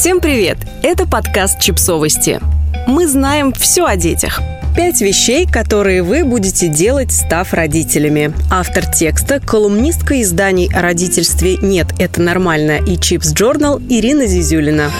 Всем привет! Это подкаст «Чипсовости». Мы знаем все о детях. Пять вещей, которые вы будете делать, став родителями. Автор текста – колумнистка изданий о родительстве «Нет, это нормально» и «Чипс Джорнал» Ирина Зизюлина.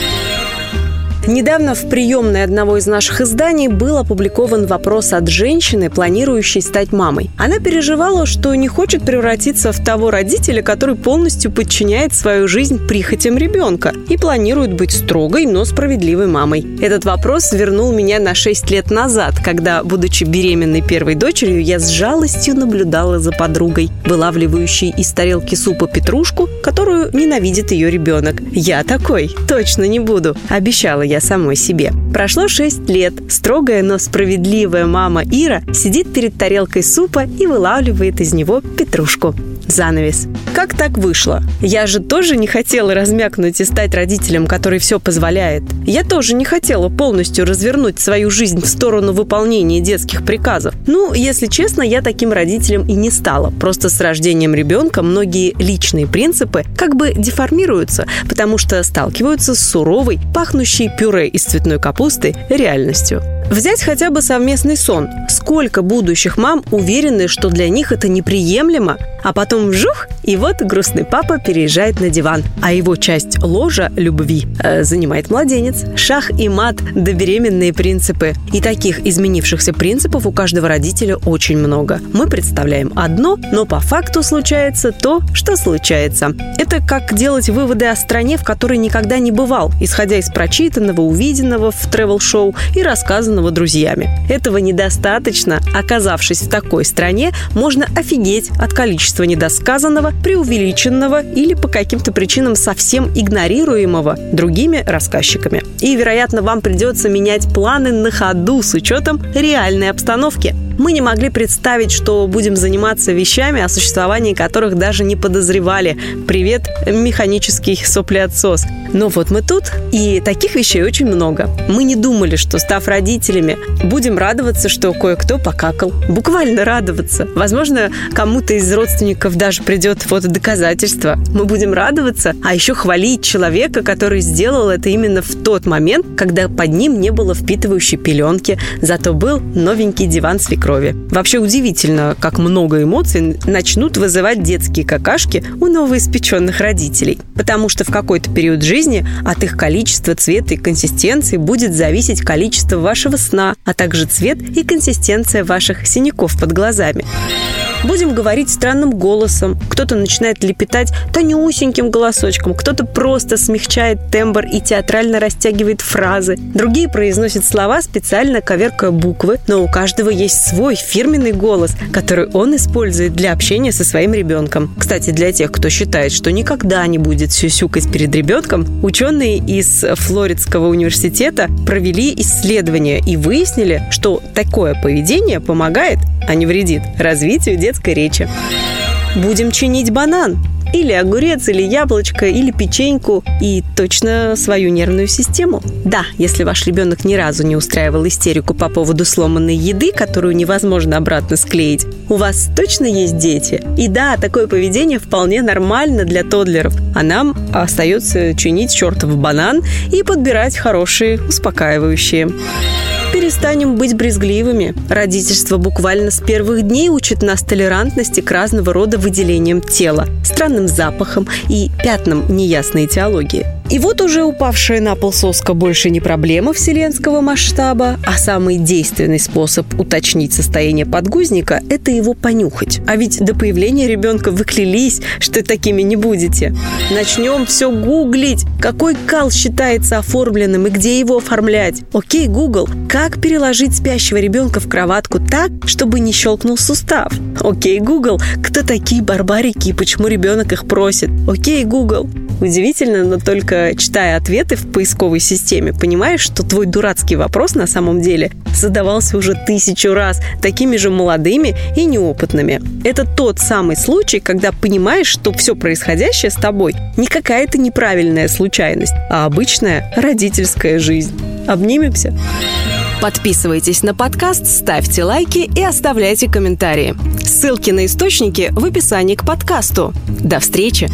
Недавно в приемной одного из наших изданий был опубликован вопрос от женщины, планирующей стать мамой. Она переживала, что не хочет превратиться в того родителя, который полностью подчиняет свою жизнь прихотям ребенка и планирует быть строгой, но справедливой мамой. Этот вопрос вернул меня на 6 лет назад, когда, будучи беременной первой дочерью, я с жалостью наблюдала за подругой, вылавливающей из тарелки супа петрушку, которую ненавидит ее ребенок. Я такой точно не буду, обещала я самой себе. Прошло 6 лет. Строгая, но справедливая мама Ира сидит перед тарелкой супа и вылавливает из него петрушку. Занавес. Как так вышло? Я же тоже не хотела размякнуть и стать родителем, который все позволяет. Я тоже не хотела полностью развернуть свою жизнь в сторону выполнения детских приказов. Ну, если честно, я таким родителем и не стала. Просто с рождением ребенка многие личные принципы как бы деформируются, потому что сталкиваются с суровой, пахнущей пюре из цветной капусты реальностью. Взять хотя бы совместный сон. Сколько будущих мам уверены, что для них это неприемлемо, а потом вжух, и вот грустный папа переезжает на диван, а его часть ложа любви э, занимает младенец. Шах и мат да беременные принципы. И таких изменившихся принципов у каждого родителя очень много. Мы представляем одно, но по факту случается то, что случается. Это как делать выводы о стране, в которой никогда не бывал, исходя из прочитанного, увиденного в тревел-шоу и рассказанного друзьями. Этого недостаточно. Оказавшись в такой стране, можно офигеть от количества недосказанного, преувеличенного или по каким-то причинам совсем игнорируемого другими рассказчиками. И, вероятно, вам придется менять планы на ходу с учетом реальной обстановки. Мы не могли представить, что будем заниматься вещами, о существовании которых даже не подозревали. Привет, механический соплеотсос. Но вот мы тут, и таких вещей очень много. Мы не думали, что, став родителями, будем радоваться, что кое-кто покакал. Буквально радоваться. Возможно, кому-то из родственников даже придет фотодоказательство. Мы будем радоваться, а еще хвалить человека, который сделал это именно в тот момент, когда под ним не было впитывающей пеленки, зато был новенький диван свекрови. Вообще удивительно, как много эмоций начнут вызывать детские какашки у новоиспеченных родителей. Потому что в какой-то период жизни от их количества, цвета и консистенции будет зависеть количество вашего сна, а также цвет и консистенция ваших синяков под глазами. Будем говорить странным голосом. Кто-то начинает лепетать тонюсеньким голосочком, кто-то просто смягчает тембр и театрально растягивает фразы. Другие произносят слова, специально коверкая буквы, но у каждого есть свой фирменный голос, который он использует для общения со своим ребенком. Кстати, для тех, кто считает, что никогда не будет сюсюкать перед ребенком, ученые из Флоридского университета провели исследование и выяснили, что такое поведение помогает, а не вредит, развитию детской речи. Будем чинить банан. Или огурец, или яблочко, или печеньку. И точно свою нервную систему. Да, если ваш ребенок ни разу не устраивал истерику по поводу сломанной еды, которую невозможно обратно склеить, у вас точно есть дети. И да, такое поведение вполне нормально для тодлеров. А нам остается чинить чертов банан и подбирать хорошие, успокаивающие перестанем быть брезгливыми. Родительство буквально с первых дней учит нас толерантности к разного рода выделениям тела, странным запахам и пятнам неясной теологии. И вот уже упавшая на пол соска больше не проблема вселенского масштаба, а самый действенный способ уточнить состояние подгузника – это его понюхать. А ведь до появления ребенка вы клялись, что такими не будете. Начнем все гуглить, какой кал считается оформленным и где его оформлять. Окей, Google, как переложить спящего ребенка в кроватку так, чтобы не щелкнул сустав? Окей, Google, кто такие барбарики и почему ребенок их просит? Окей, Google, Удивительно, но только читая ответы в поисковой системе, понимаешь, что твой дурацкий вопрос на самом деле задавался уже тысячу раз такими же молодыми и неопытными. Это тот самый случай, когда понимаешь, что все происходящее с тобой не какая-то неправильная случайность, а обычная родительская жизнь. Обнимемся? Подписывайтесь на подкаст, ставьте лайки и оставляйте комментарии. Ссылки на источники в описании к подкасту. До встречи!